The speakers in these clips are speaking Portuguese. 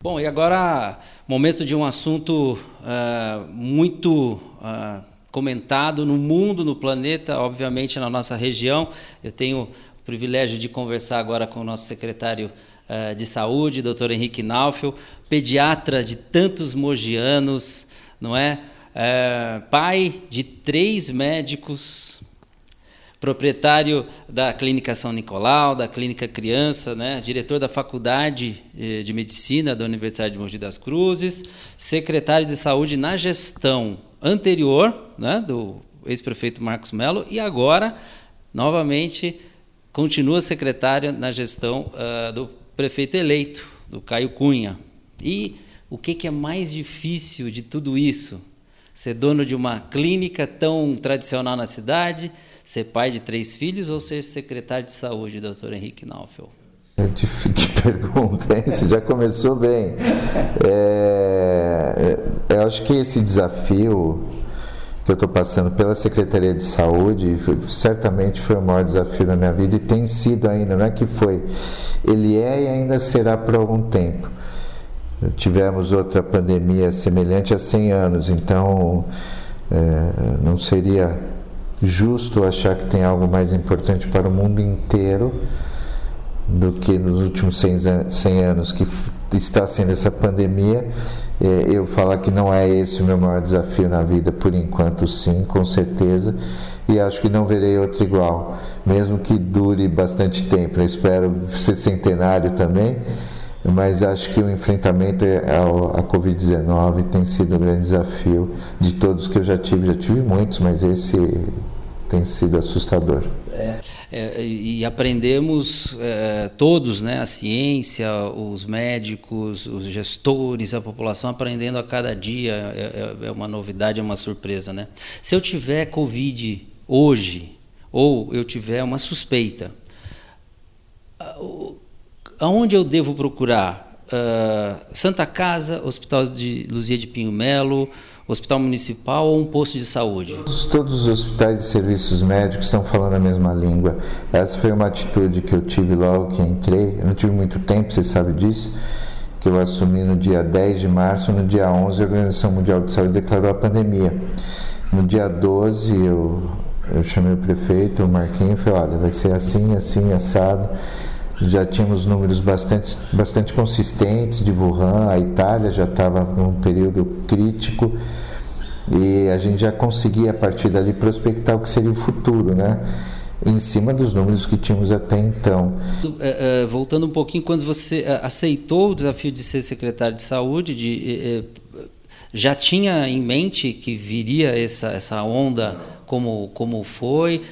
Bom, e agora momento de um assunto uh, muito uh, comentado no mundo, no planeta, obviamente na nossa região. Eu tenho o privilégio de conversar agora com o nosso secretário uh, de saúde, doutor Henrique Naufel, pediatra de tantos mogianos, não é? pai de três médicos, proprietário da Clínica São Nicolau, da Clínica Criança, né? diretor da Faculdade eh, de Medicina da Universidade de Mogi das Cruzes, secretário de Saúde na gestão anterior né? do ex-prefeito Marcos Melo e agora, novamente, continua secretário na gestão uh, do prefeito eleito, do Caio Cunha. E o que, que é mais difícil de tudo isso? Ser dono de uma clínica tão tradicional na cidade, ser pai de três filhos ou ser secretário de saúde, doutor Henrique Naufel? É que pergunta, hein? Você já começou bem. É, é, eu acho que esse desafio que eu estou passando pela Secretaria de Saúde certamente foi o maior desafio da minha vida e tem sido ainda, não é que foi. Ele é e ainda será por algum tempo. Tivemos outra pandemia semelhante há 100 anos, então é, não seria justo achar que tem algo mais importante para o mundo inteiro do que nos últimos 100 anos que está sendo essa pandemia. É, eu falar que não é esse o meu maior desafio na vida, por enquanto, sim, com certeza, e acho que não verei outro igual, mesmo que dure bastante tempo. Eu espero ser centenário também, mas acho que o enfrentamento à Covid-19 tem sido o grande desafio de todos que eu já tive. Já tive muitos, mas esse tem sido assustador. É, é, e aprendemos é, todos, né, a ciência, os médicos, os gestores, a população aprendendo a cada dia. É, é, é uma novidade, é uma surpresa. Né? Se eu tiver Covid hoje, ou eu tiver uma suspeita, aonde eu devo procurar? Uh, Santa Casa, Hospital de Luzia de Pinho Melo, Hospital Municipal ou um posto de saúde? Todos, todos os hospitais e serviços médicos estão falando a mesma língua. Essa foi uma atitude que eu tive logo que entrei. Eu não tive muito tempo, você sabe disso, que eu assumi no dia 10 de março. No dia 11, a Organização Mundial de Saúde declarou a pandemia. No dia 12, eu, eu chamei o prefeito, o Marquinhos, e falei: olha, vai ser assim, assim, assado já tínhamos números bastante, bastante consistentes de Wuhan, a Itália já estava num período crítico e a gente já conseguia a partir dali prospectar o que seria o futuro, né? Em cima dos números que tínhamos até então. É, é, voltando um pouquinho, quando você é, aceitou o desafio de ser secretário de saúde, de, já tinha em mente que viria essa, essa onda como, como foi?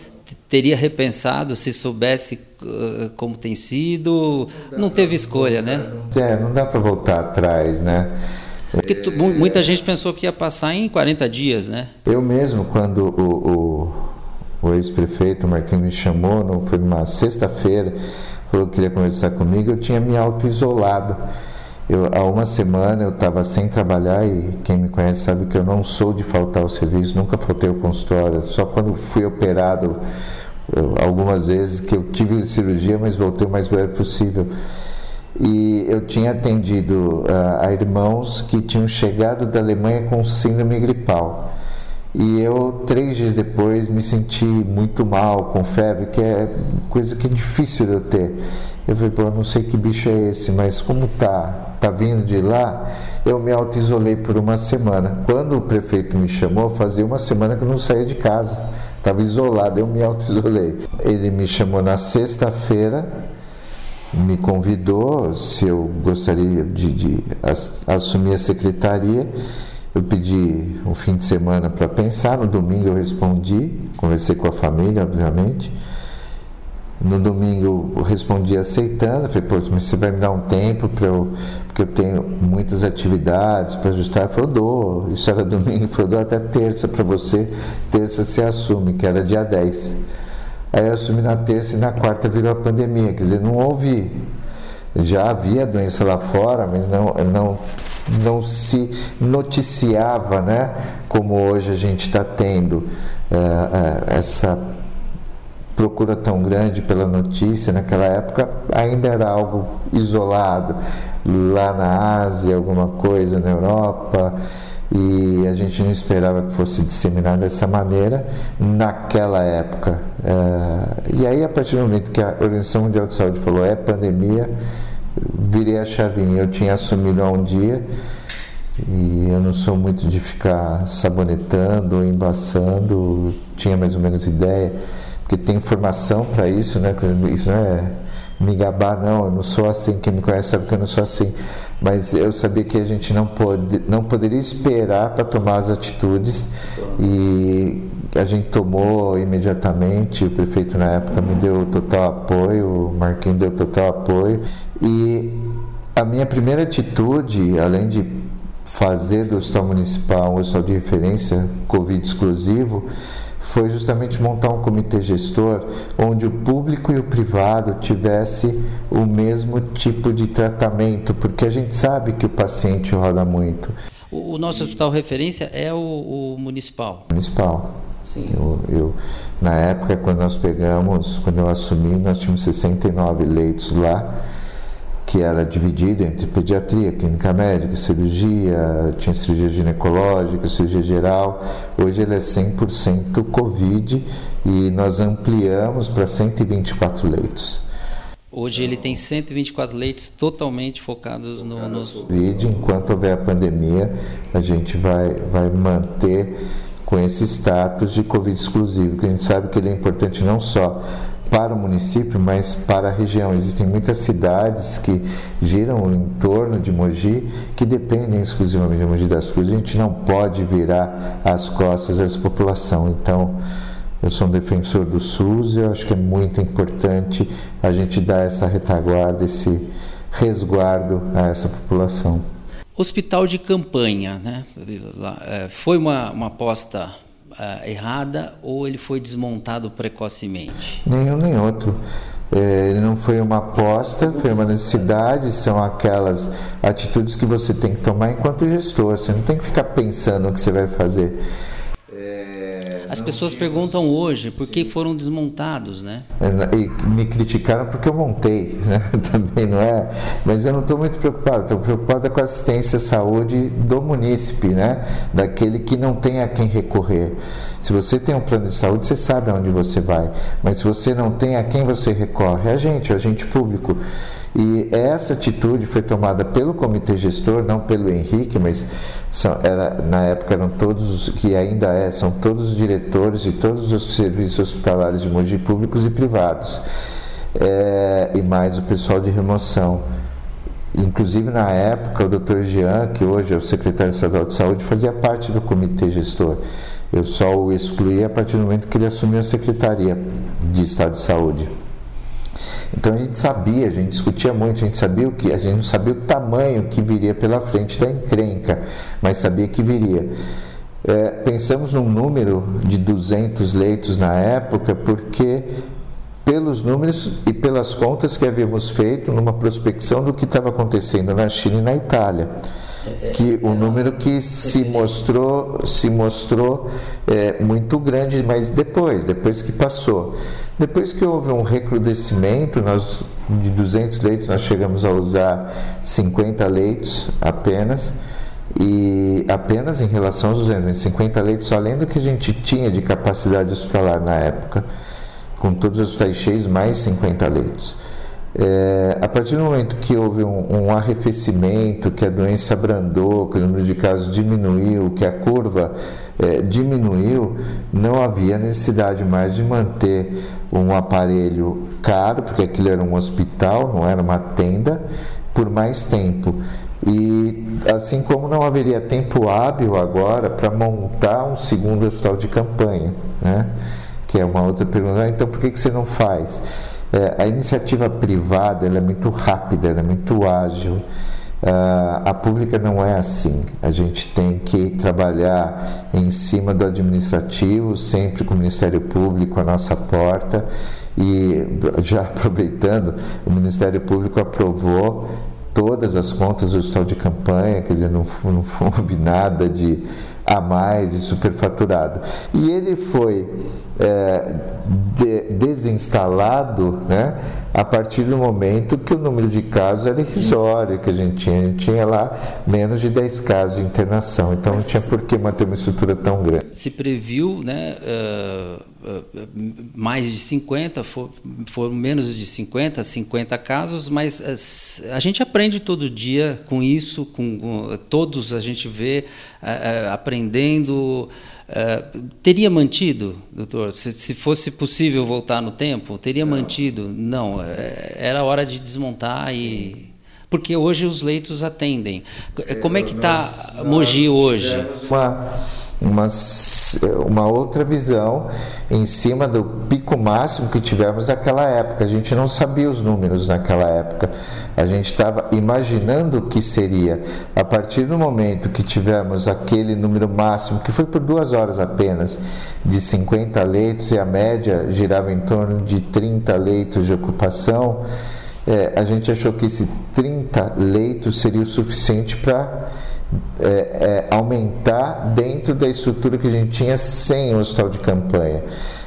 teria repensado se soubesse como tem sido? Não teve escolha, né? É, não dá para voltar atrás, né? Porque tu, muita gente pensou que ia passar em 40 dias, né? Eu mesmo, quando o, o, o ex-prefeito Marquinhos me chamou, não foi numa sexta-feira, falou que queria conversar comigo, eu tinha me auto-isolado. Eu, há uma semana eu estava sem trabalhar e quem me conhece sabe que eu não sou de faltar ao serviço, nunca faltei ao consultório, só quando fui operado eu, algumas vezes que eu tive cirurgia, mas voltei o mais breve possível. E eu tinha atendido uh, a irmãos que tinham chegado da Alemanha com síndrome gripal. E eu, três dias depois, me senti muito mal, com febre, que é coisa que é difícil de eu ter. Eu falei, pô, eu não sei que bicho é esse, mas como tá tá vindo de lá, eu me auto-isolei por uma semana. Quando o prefeito me chamou, fazia uma semana que eu não saía de casa, estava isolado, eu me auto-isolei. Ele me chamou na sexta-feira, me convidou se eu gostaria de, de assumir a secretaria. Eu pedi um fim de semana para pensar, no domingo eu respondi, conversei com a família, obviamente. No domingo eu respondi aceitando, falei, pô, mas você vai me dar um tempo para eu, porque eu tenho muitas atividades para ajustar. Ele falou, dou, isso era domingo, ele falou, dou até terça para você, terça você assume, que era dia 10. Aí eu assumi na terça e na quarta virou a pandemia, quer dizer, não houve, já havia doença lá fora, mas não, não, não se noticiava, né, como hoje a gente está tendo uh, uh, essa procura tão grande pela notícia naquela época ainda era algo isolado. Lá na Ásia alguma coisa na Europa e a gente não esperava que fosse disseminado dessa maneira naquela época. É, e aí a partir do momento que a Organização Mundial de Saúde falou é pandemia virei a chavinha. Eu tinha assumido há um dia e eu não sou muito de ficar sabonetando, embaçando, tinha mais ou menos ideia, porque tem informação para isso, né? Isso não é me gabar, não, eu não sou assim, quem me conhece sabe que eu não sou assim. Mas eu sabia que a gente não, pode, não poderia esperar para tomar as atitudes. E a gente tomou imediatamente, o prefeito na época me deu total apoio, o Marquinhos deu total apoio. E a minha primeira atitude, além de fazer do Hospital Municipal um hospital de referência Covid exclusivo foi justamente montar um comitê gestor onde o público e o privado tivesse o mesmo tipo de tratamento, porque a gente sabe que o paciente roda muito. O, o nosso hospital referência é o, o municipal. Municipal. Sim. Eu, eu, na época, quando nós pegamos, quando eu assumi, nós tínhamos 69 leitos lá que era dividido entre pediatria, clínica médica, cirurgia, tinha cirurgia ginecológica, cirurgia geral. Hoje ele é 100% Covid e nós ampliamos para 124 leitos. Hoje ele tem 124 leitos totalmente focados no, nos... Covid. Enquanto houver a pandemia, a gente vai, vai manter com esse status de Covid exclusivo, que a gente sabe que ele é importante não só para o município, mas para a região. Existem muitas cidades que giram em torno de Mogi que dependem exclusivamente de Mogi das Cruzes. A gente não pode virar as costas dessa população. Então, eu sou um defensor do SUS e eu acho que é muito importante a gente dar essa retaguarda, esse resguardo a essa população. Hospital de campanha, né? É, foi uma, uma aposta uh, errada ou ele foi desmontado precocemente? Nenhum nem outro. É, ele não foi uma aposta, foi uma necessidade, são aquelas atitudes que você tem que tomar enquanto gestor. Você não tem que ficar pensando o que você vai fazer. As pessoas perguntam hoje por que foram desmontados, né? É, e me criticaram porque eu montei, né? Também não é. Mas eu não estou muito preocupado. Estou preocupado com a assistência à saúde do munícipe, né? Daquele que não tem a quem recorrer. Se você tem um plano de saúde, você sabe aonde você vai. Mas se você não tem a quem você recorre, é a gente, é o agente público. E essa atitude foi tomada pelo comitê gestor, não pelo Henrique, mas são, era, na época eram todos, que ainda é, são todos os diretores de todos os serviços hospitalares de Mogi, públicos e privados, é, e mais o pessoal de remoção. Inclusive, na época, o Dr. Jean, que hoje é o secretário estadual de saúde, fazia parte do comitê gestor. Eu só o excluí a partir do momento que ele assumiu a secretaria de Estado de Saúde. Então a gente sabia, a gente discutia muito, a gente sabia o que, a gente não sabia o tamanho que viria pela frente da encrenca, mas sabia que viria. É, pensamos num número de 200 leitos na época, porque pelos números e pelas contas que havíamos feito numa prospecção do que estava acontecendo na China e na Itália que o número que se mostrou se mostrou é, muito grande mas depois depois que passou depois que houve um recrudescimento, nós, de 200 leitos, nós chegamos a usar 50 leitos apenas, e apenas em relação aos 200, 50 leitos, além do que a gente tinha de capacidade hospitalar na época, com todos os cheios, mais 50 leitos. É, a partir do momento que houve um, um, arrefecimento, que a doença abrandou, que o número de casos diminuiu, que a curva é, diminuiu, não havia necessidade mais de manter um aparelho caro, porque aquilo era um hospital, não era uma tenda, por mais tempo. E assim como não haveria tempo hábil agora para montar um segundo hospital de campanha, né? que é uma outra pergunta. Ah, então por que, que você não faz? É, a iniciativa privada é muito rápida, é muito ágil. Uh, a pública não é assim. A gente tem que trabalhar em cima do administrativo, sempre com o Ministério Público à nossa porta. E já aproveitando, o Ministério Público aprovou todas as contas do hospital de campanha, quer dizer, não, não houve nada de a mais e superfaturado. E ele foi é, de, desinstalado né, a partir do momento que o número de casos era irrisório que a gente tinha. A gente tinha lá menos de 10 casos de internação, então Mas não tinha por que manter uma estrutura tão grande. Se previu né, uh, uh, mais de 50, foram for menos de 50, 50 casos, mas uh, a gente aprende todo dia com isso, com, com todos a gente vê aprendendo. Uh, teria mantido, doutor? Se, se, fosse possível voltar no tempo, teria não. mantido? Não, é, era hora de desmontar Sim. e. Porque hoje os leitos atendem. Como é que está Mogi hoje? Uma uma, uma outra visão em cima do pico máximo que tivemos naquela época. A gente não sabia os números naquela época. A gente estava imaginando o que seria. A partir do momento que tivemos aquele número máximo, que foi por duas horas apenas, de 50 leitos e a média girava em torno de 30 leitos de ocupação, é, a gente achou que esse 30 leitos seria o suficiente para é, é, aumentar dentro da estrutura que a gente tinha sem o hospital de campanha.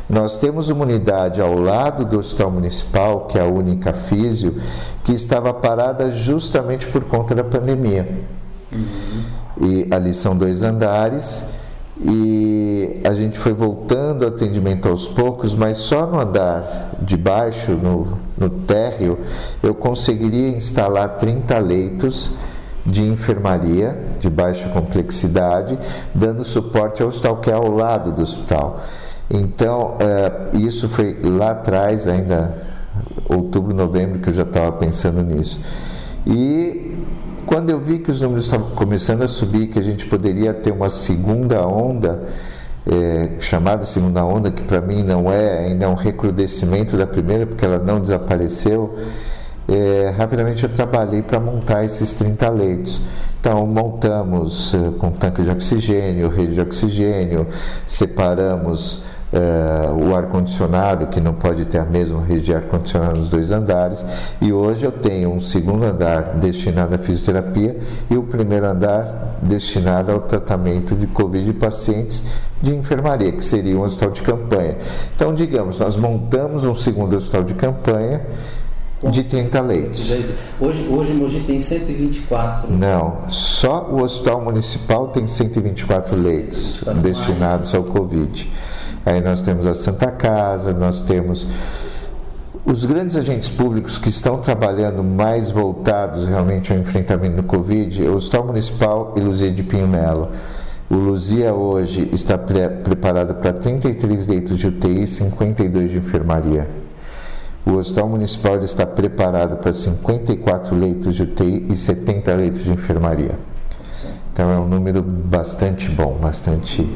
Nós temos uma unidade ao lado do hospital municipal, que é a única físio, que estava parada justamente por conta da pandemia. Uhum. E ali são dois andares e a gente foi voltando o atendimento aos poucos, mas só no andar de baixo, no, no térreo, eu conseguiria instalar 30 leitos de enfermaria de baixa complexidade, dando suporte ao hospital que é ao lado do hospital. Então, é, isso foi lá atrás, ainda outubro, novembro, que eu já estava pensando nisso. E quando eu vi que os números estavam começando a subir, que a gente poderia ter uma segunda onda, é, chamada segunda onda, que para mim não é ainda um recrudescimento da primeira, porque ela não desapareceu, é, rapidamente eu trabalhei para montar esses 30 leitos. Então, montamos uh, com tanque de oxigênio, rede de oxigênio, separamos uh, o ar-condicionado, que não pode ter a mesma rede de ar-condicionado nos dois andares, e hoje eu tenho um segundo andar destinado à fisioterapia e o primeiro andar destinado ao tratamento de Covid de pacientes de enfermaria, que seria um hospital de campanha. Então, digamos, nós montamos um segundo hospital de campanha de 30 leitos. Hoje, hoje Mogi tem 124. Não, só o Hospital Municipal tem 124 leitos 24 destinados mais. ao Covid. Aí nós temos a Santa Casa, nós temos os grandes agentes públicos que estão trabalhando mais voltados realmente ao enfrentamento do Covid, o Hospital Municipal e Luzia de Pinho Melo. O Luzia hoje está pre preparado para 33 leitos de UTI e 52 de enfermaria. O Hospital Municipal está preparado para 54 leitos de UTI e 70 leitos de enfermaria. Então é um número bastante bom, bastante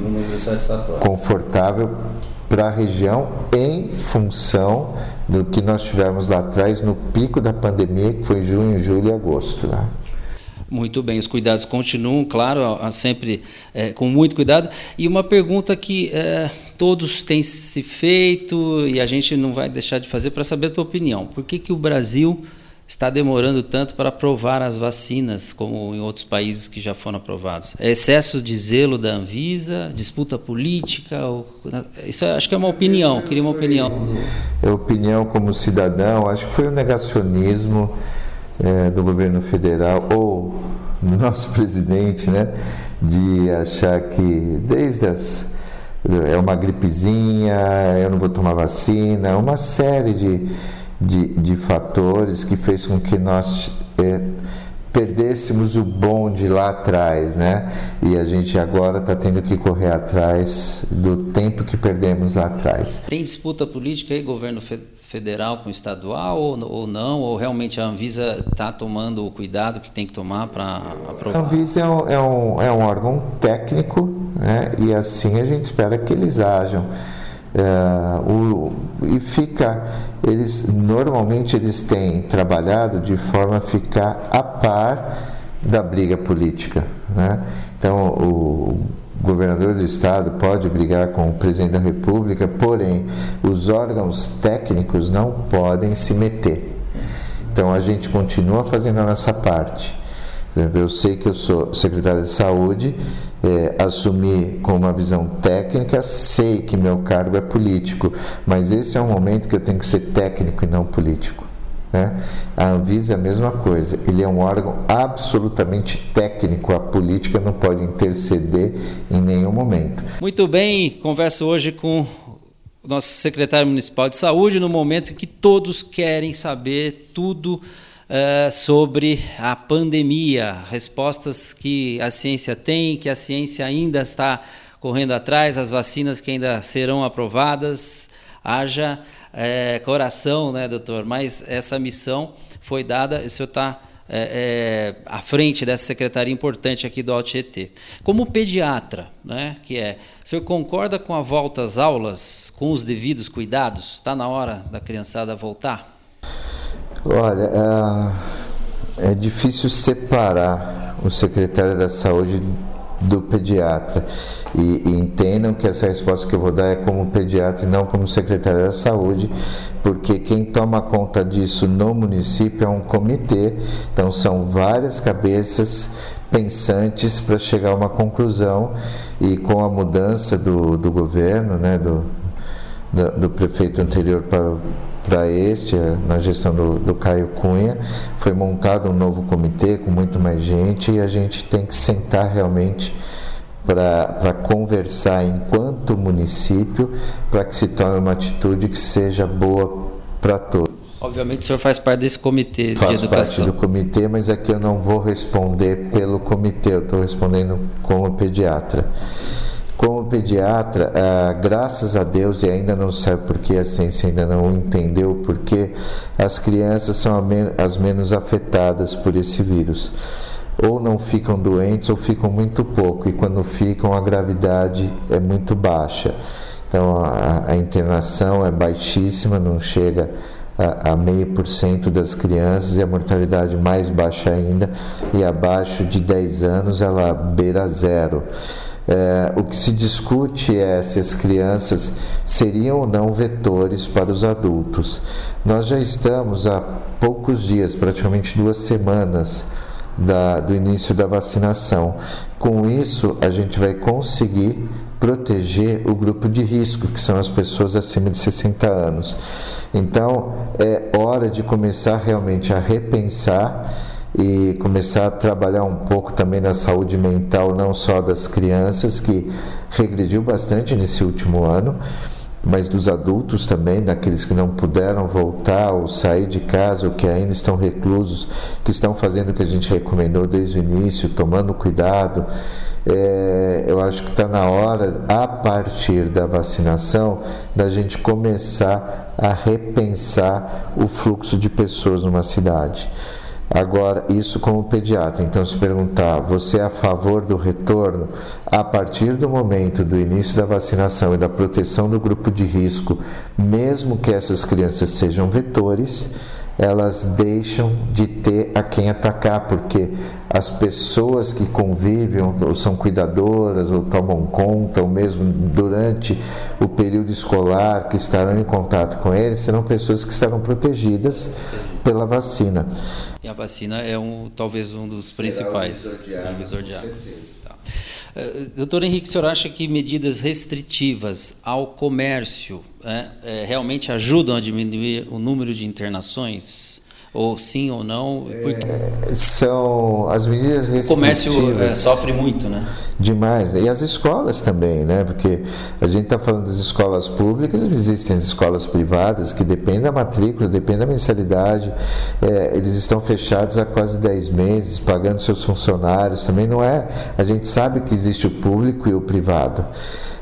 confortável para a região em função do que nós tivemos lá atrás no pico da pandemia, que foi junho, julho e agosto. Né? Muito bem, os cuidados continuam, claro, sempre é, com muito cuidado. E uma pergunta que é, todos têm se feito e a gente não vai deixar de fazer para saber a tua opinião. Por que, que o Brasil está demorando tanto para aprovar as vacinas, como em outros países que já foram aprovados? É excesso de zelo da Anvisa, disputa política? Ou... Isso acho que é uma opinião, queria uma opinião. É opinião como cidadão, acho que foi o negacionismo é, do governo federal ou do nosso presidente, né, de achar que desde as é uma gripezinha, eu não vou tomar vacina, uma série de, de, de fatores que fez com que nós é, perdêssemos o bonde lá atrás, né? E a gente agora está tendo que correr atrás do tempo que perdemos lá atrás. Tem disputa política aí, governo federal com estadual ou, ou não? Ou realmente a Anvisa está tomando o cuidado que tem que tomar para aprovar? A Anvisa é um, é, um, é um órgão técnico, né? E assim a gente espera que eles ajam. É, o, e fica eles normalmente eles têm trabalhado de forma a ficar a par da briga política, né? Então o governador do estado pode brigar com o presidente da república, porém os órgãos técnicos não podem se meter. Então a gente continua fazendo a nossa parte. Eu sei que eu sou secretário de saúde, é, assumir com uma visão técnica, sei que meu cargo é político, mas esse é um momento que eu tenho que ser técnico e não político. Né? A Anvisa é a mesma coisa, ele é um órgão absolutamente técnico, a política não pode interceder em nenhum momento. Muito bem, converso hoje com o nosso secretário municipal de saúde no momento em que todos querem saber tudo uh, sobre a pandemia, respostas que a ciência tem, que a ciência ainda está correndo atrás, as vacinas que ainda serão aprovadas. Haja é, coração, né, doutor? Mas essa missão foi dada, o senhor está é, é, à frente dessa secretaria importante aqui do Altietê. Como pediatra, né, que é, o senhor concorda com a volta às aulas com os devidos cuidados? Está na hora da criançada voltar? Olha, é, é difícil separar o secretário da saúde do pediatra. E, e, entendam que essa resposta que eu vou dar é como pediatra e não como secretário da saúde, porque quem toma conta disso no município é um comitê, então são várias cabeças pensantes para chegar a uma conclusão e com a mudança do, do governo, né, do, do, do prefeito anterior para para este, na gestão do, do, Caio Cunha, foi montado um novo comitê com muito mais gente e a gente tem que sentar realmente para conversar enquanto município para que se tome uma atitude que seja boa para todos. Obviamente o senhor faz parte desse comitê Faço de educação. parte do comitê, mas aqui eu não vou responder pelo comitê, eu estou respondendo como pediatra. Como pediatra, ah, graças a Deus, e ainda não sabe porque a ciência ainda não entendeu porque as crianças são as menos afetadas por esse vírus. Ou não ficam doentes ou ficam muito pouco, e quando ficam, a gravidade é muito baixa. Então, a, a internação é baixíssima, não chega a, meio por cento das crianças e a mortalidade mais baixa ainda, e abaixo de 10 anos ela beira zero. É, o que se discute é se as crianças seriam ou não vetores para os adultos. Nós já estamos há poucos dias, praticamente duas semanas, da, do início da vacinação. Com isso, a gente vai conseguir proteger o grupo de risco, que são as pessoas acima de 60 anos. Então, é hora de começar realmente a repensar e começar a trabalhar um pouco também na saúde mental, não só das crianças, que regrediu bastante nesse último ano, mas dos adultos também, daqueles que não puderam voltar ou sair de casa, ou que ainda estão reclusos, que estão fazendo o que a gente recomendou desde o início, tomando cuidado. É, eu acho que está na hora, a partir da vacinação, da gente começar a repensar o fluxo de pessoas numa cidade. Agora, isso como pediatra. Então, se perguntar, você é a favor do retorno? A partir do momento do início da vacinação e da proteção do grupo de risco, mesmo que essas crianças sejam vetores, elas deixam de ter a quem atacar, porque as pessoas que convivem, ou são cuidadoras, ou tomam conta, ou mesmo durante o período escolar que estarão em contato com eles, serão pessoas que estarão protegidas pela vacina. E a vacina é um, talvez um dos principais. Divisor de águas. Uh, doutor Henrique, o senhor acha que medidas restritivas ao comércio é, é, realmente ajudam a diminuir o número de internações? Ou sim ou não? É, são as medidas restritivas. O comércio é, sofre muito, né? Demais. E as escolas também, né? Porque a gente está falando das escolas públicas, existem as escolas privadas que dependem da matrícula, dependem da mensalidade. É, eles estão fechados há quase 10 meses, pagando seus funcionários. Também não é. A gente sabe que existe o público e o privado.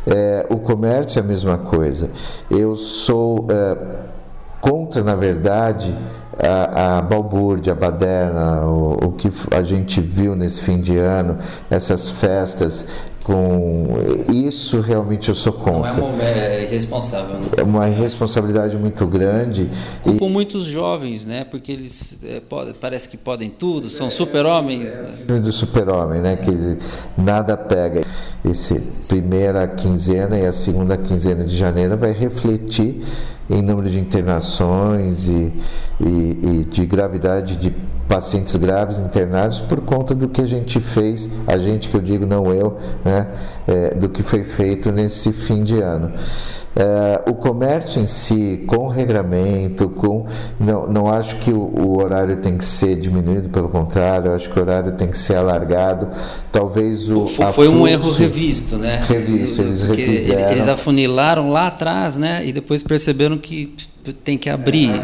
É, o comércio é a mesma coisa. Eu sou é, contra, na verdade, a, a balbúrdia, a baderna, o, o que a gente viu nesse fim de ano, essas festas com isso realmente eu sou contra. Não é, uma, é irresponsável. Né? É uma irresponsabilidade muito grande. Culpam e... muitos jovens, né? Porque eles é, pode, parece que podem tudo, são super-homens. Né? Do super-homem, né? Que nada pega. Esse primeira quinzena e a segunda quinzena de janeiro vai refletir em número de internações e, e, e de gravidade de pacientes graves internados por conta do que a gente fez, a gente que eu digo não eu, né, é, do que foi feito nesse fim de ano. É, o comércio em si, com regramento, com não, não acho que o, o, horário tem que ser diminuído, pelo contrário, acho que o horário tem que ser alargado. Talvez o foi, foi um erro revisto, né? Revisto, eles refizeram. Eles afunilaram lá atrás, né? E depois perceberam que tem que abrir.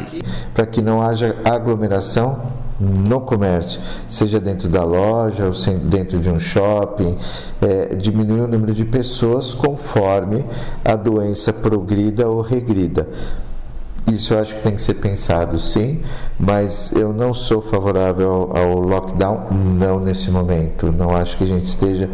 Para que não haja aglomeração no comércio, seja dentro da loja ou dentro de um shopping, é, diminuir o número de pessoas conforme a doença progrida ou regrida. Isso eu acho que tem que ser pensado, sim, mas eu não sou favorável ao, ao lockdown, não nesse momento. Não acho que a gente esteja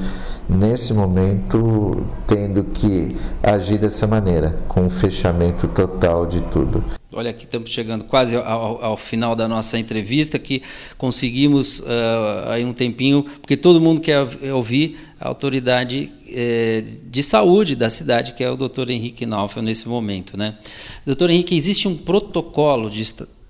nesse momento tendo que agir dessa maneira, com o fechamento total de tudo. Olha, aqui estamos chegando quase ao, ao final da nossa entrevista, que conseguimos uh, aí um tempinho, porque todo mundo quer ouvir a autoridade eh, de saúde da cidade, que é o doutor Henrique Naufel, nesse momento. Né? Doutor Henrique, existe um protocolo de,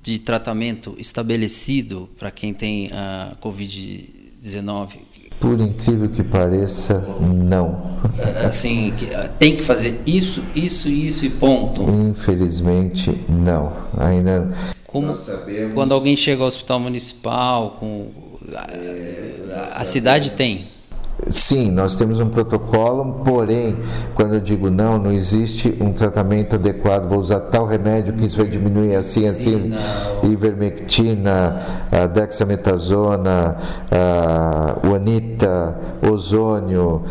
de tratamento estabelecido para quem tem a Covid-19 por incrível que pareça, não. Assim, tem que fazer isso, isso, isso e ponto. Infelizmente, não. Ainda. Como sabemos... quando alguém chega ao hospital municipal, com a, a cidade tem. Sim, nós temos um protocolo, porém, quando eu digo não, não existe um tratamento adequado. Vou usar tal remédio que isso vai diminuir assim, assim, Sim, ivermectina, a dexametasona, a uanita, ozônio,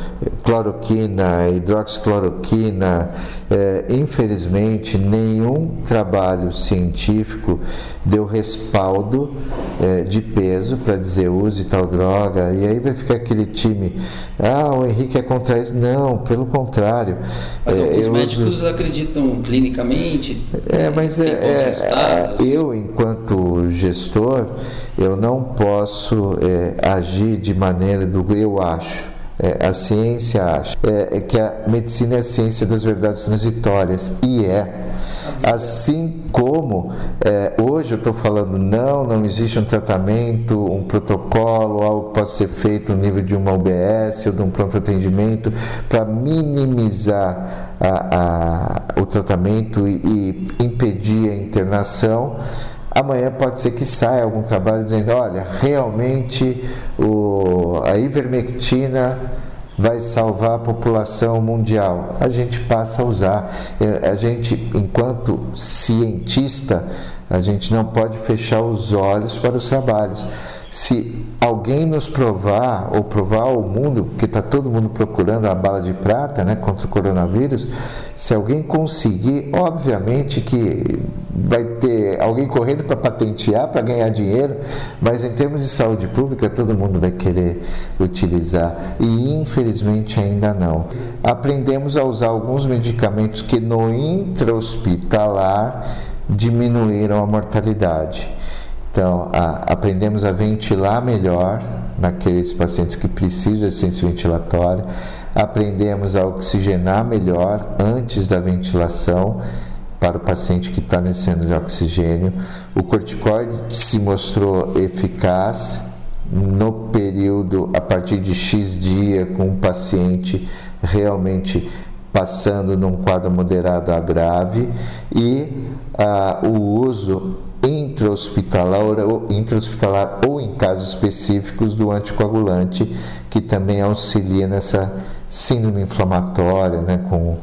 cloroquina, hidroxicloroquina. É, infelizmente, nenhum trabalho científico deu respaldo é, de peso para dizer use tal droga, e aí vai ficar aquele time ah, o Henrique é contra isso. Não, pelo contrário. Mas é, os médicos uso... acreditam clinicamente? É, mas é, é, eu, enquanto gestor, eu não posso é, agir de maneira do eu acho. É, a ciência acha é, é, que a medicina é a ciência das verdades transitórias e é assim como é, hoje eu estou falando não, não existe um tratamento, um protocolo, algo que pode ser feito no nível de uma UBS ou de um pronto atendimento para minimizar a, a, o tratamento e, e impedir a internação. Amanhã pode ser que saia algum trabalho dizendo, olha, realmente o, a ivermectina vai salvar a população mundial. A gente passa a usar. É, a gente, enquanto cientista, a gente não pode fechar os olhos para os trabalhos. Se alguém nos provar, ou provar ao mundo, porque está todo mundo procurando a bala de prata né, contra o coronavírus, se alguém conseguir, obviamente que vai ter alguém correndo para patentear, para ganhar dinheiro, mas em termos de saúde pública, todo mundo vai querer utilizar. E infelizmente ainda não. Aprendemos a usar alguns medicamentos que no intra-hospitalar diminuíram a mortalidade. Então, a, aprendemos a ventilar melhor naqueles pacientes que precisam de assistência ventilatória, aprendemos a oxigenar melhor antes da ventilação para o paciente que está necessitando de oxigênio. O corticoide se mostrou eficaz no período a partir de X dia com o paciente realmente passando num quadro moderado a grave e ah, o uso intra-hospitalar ou, intra-hospitalar ou em casos específicos do anticoagulante, que também auxilia nessa síndrome inflamatória, né, com,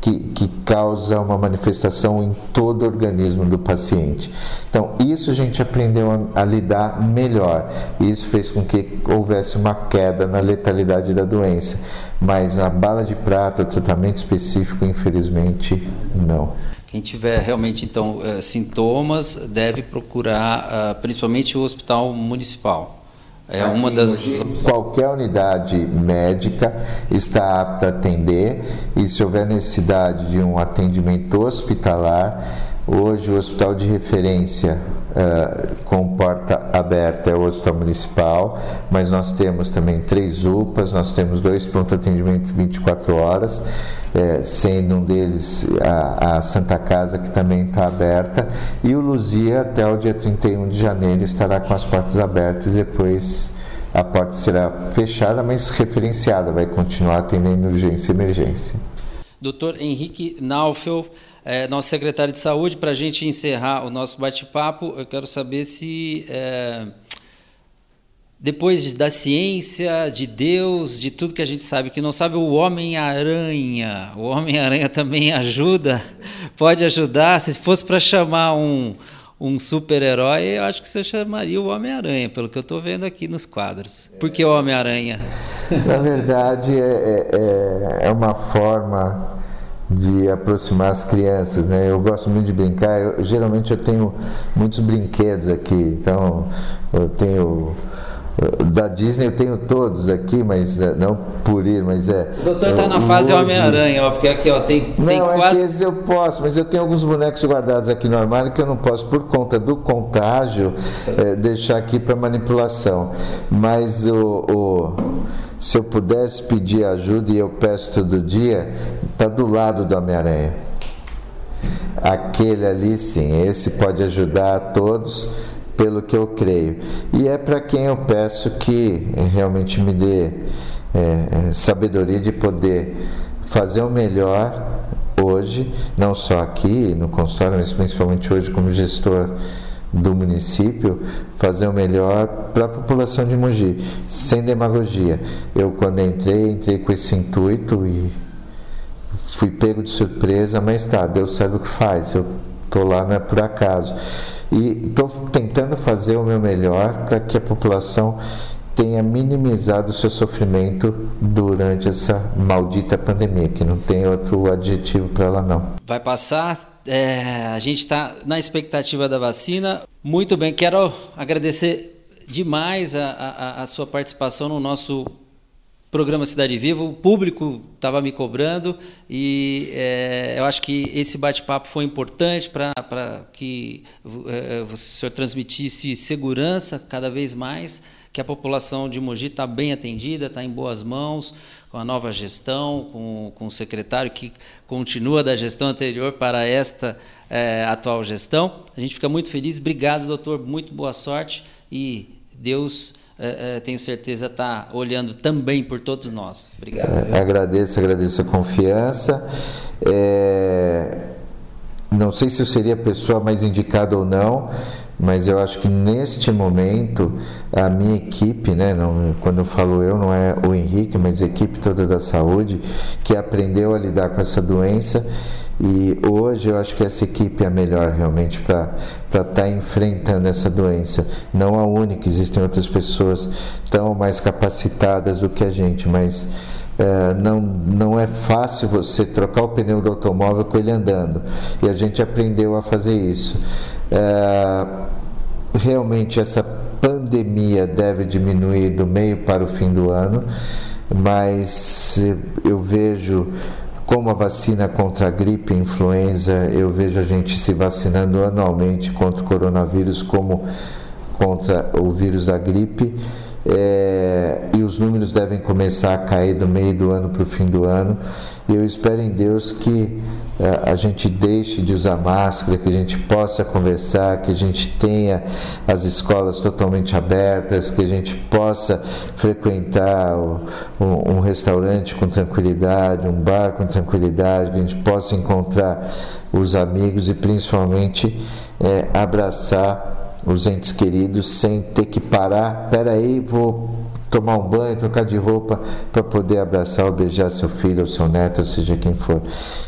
que, que causa uma manifestação em todo o organismo do paciente. Então, isso a gente aprendeu a, a lidar melhor. Isso fez com que houvesse uma queda na letalidade da doença. Mas a bala de prata, o tratamento específico, infelizmente, não. Quem tiver realmente então eh, sintomas deve procurar ah, principalmente o hospital municipal. É uma das qualquer unidade médica está apta a atender e se houver necessidade de um atendimento hospitalar, hoje o hospital de referência uh, com porta aberta é o Hospital Municipal, mas nós temos também três UPAs, nós temos dois pronto atendimento 24 horas, é, sendo um deles a, a Santa Casa, que também está aberta, e o Luzia até o dia 31 de janeiro estará com as portas abertas depois a porta será fechada, mas referenciada, vai continuar atendendo urgência e emergência. Doutor Henrique Naufel, é, nosso secretário de saúde, para a gente encerrar o nosso bate-papo, eu quero saber se. É, depois da ciência, de Deus, de tudo que a gente sabe, que não sabe, o Homem-Aranha. O Homem-Aranha também ajuda, pode ajudar. Se fosse para chamar um, um super-herói, eu acho que você chamaria o Homem-Aranha, pelo que eu estou vendo aqui nos quadros. Por que o Homem-Aranha? Na verdade, é, é, é uma forma de aproximar as crianças, né? Eu gosto muito de brincar. Eu, geralmente eu tenho muitos brinquedos aqui, então eu tenho da Disney eu tenho todos aqui, mas é, não por ir, mas é. O doutor está na fase Homem-Aranha, ó, porque aqui ó, tem, não, tem quatro. Não, é eu posso, mas eu tenho alguns bonecos guardados aqui no armário que eu não posso, por conta do contágio, é, deixar aqui para manipulação. Mas o, o, se eu pudesse pedir ajuda, e eu peço todo dia, está do lado do Homem-Aranha. Aquele ali, sim, esse pode ajudar a todos pelo que eu creio. E é para quem eu peço que realmente me dê é, é, sabedoria de poder fazer o melhor hoje, não só aqui no consultório, mas principalmente hoje como gestor do município, fazer o melhor para a população de Mogi, sem demagogia. Eu, quando entrei, entrei com esse intuito e fui pego de surpresa, mas tá, Deus sabe o que faz, eu estou lá não é por acaso. E estou tentando fazer o meu melhor para que a população tenha minimizado o seu sofrimento durante essa maldita pandemia, que não tem outro adjetivo para ela não. Vai passar, é, a gente está na expectativa da vacina. Muito bem, quero agradecer demais a, a, a sua participação no nosso programa Cidade Viva, o público estava me cobrando e é, eu acho que esse bate-papo foi importante para que é, o senhor transmitisse segurança cada vez mais, que a população de Mogi está bem atendida, está em boas mãos, com a nova gestão, com, com o secretário que continua da gestão anterior para esta é, atual gestão. A gente fica muito feliz. Obrigado, doutor. Muito boa sorte e Deus é, é, tenho certeza está olhando também por todos nós. Obrigado. É, agradeço, agradeço a confiança. É, não sei se eu seria a pessoa mais indicada ou não, mas eu acho que neste momento a minha equipe, né, não, quando eu falo eu, não é o Henrique, mas a equipe toda da saúde, que aprendeu a lidar com essa doença e hoje eu acho que essa equipe é a melhor realmente para estar tá enfrentando essa doença. Não a única, existem outras pessoas tão mais capacitadas do que a gente, mas é, não, não é fácil você trocar o pneu do automóvel com ele andando. E a gente aprendeu a fazer isso. É, realmente essa pandemia deve diminuir do meio para o fim do ano, mas eu vejo como a vacina contra a gripe e influenza, eu vejo a gente se vacinando anualmente contra o coronavírus, como contra o vírus da gripe. É, e os números devem começar a cair do meio do ano para o fim do ano. E eu espero em Deus que a gente deixe de usar máscara, que a gente possa conversar, que a gente tenha as escolas totalmente abertas, que a gente possa frequentar um restaurante com tranquilidade, um bar com tranquilidade, que a gente possa encontrar os amigos e principalmente é, abraçar os entes queridos sem ter que parar. Peraí, vou tomar um banho, trocar de roupa para poder abraçar ou beijar seu filho ou seu neto, ou seja quem for.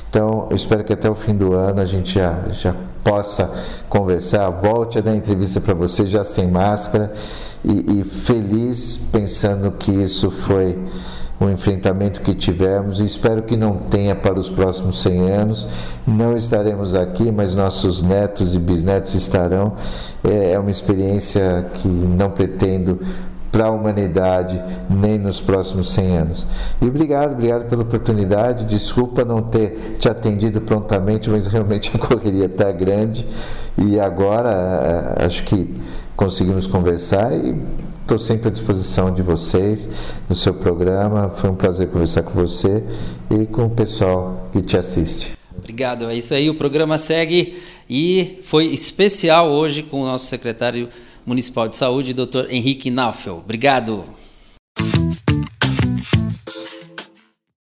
Então, eu espero que até o fim do ano a gente já, já possa conversar, volte a dar entrevista para você já sem máscara e, e feliz pensando que isso foi o enfrentamento que tivemos e espero que não tenha para os próximos 100 anos. Não estaremos aqui, mas nossos netos e bisnetos estarão. É, é uma experiência que não pretendo para a humanidade nem nos próximos 100 anos. E obrigado, obrigado pela oportunidade. Desculpa não ter te atendido prontamente, mas realmente a correria está grande e agora eh, acho que conseguimos conversar e estou sempre à disposição de vocês no seu programa. Foi um prazer conversar com você e com o pessoal que te assiste. Obrigado. É isso aí. O programa segue e foi especial hoje com o nosso secretário municipal de saúde, Dr. Henrique Naufel. Obrigado.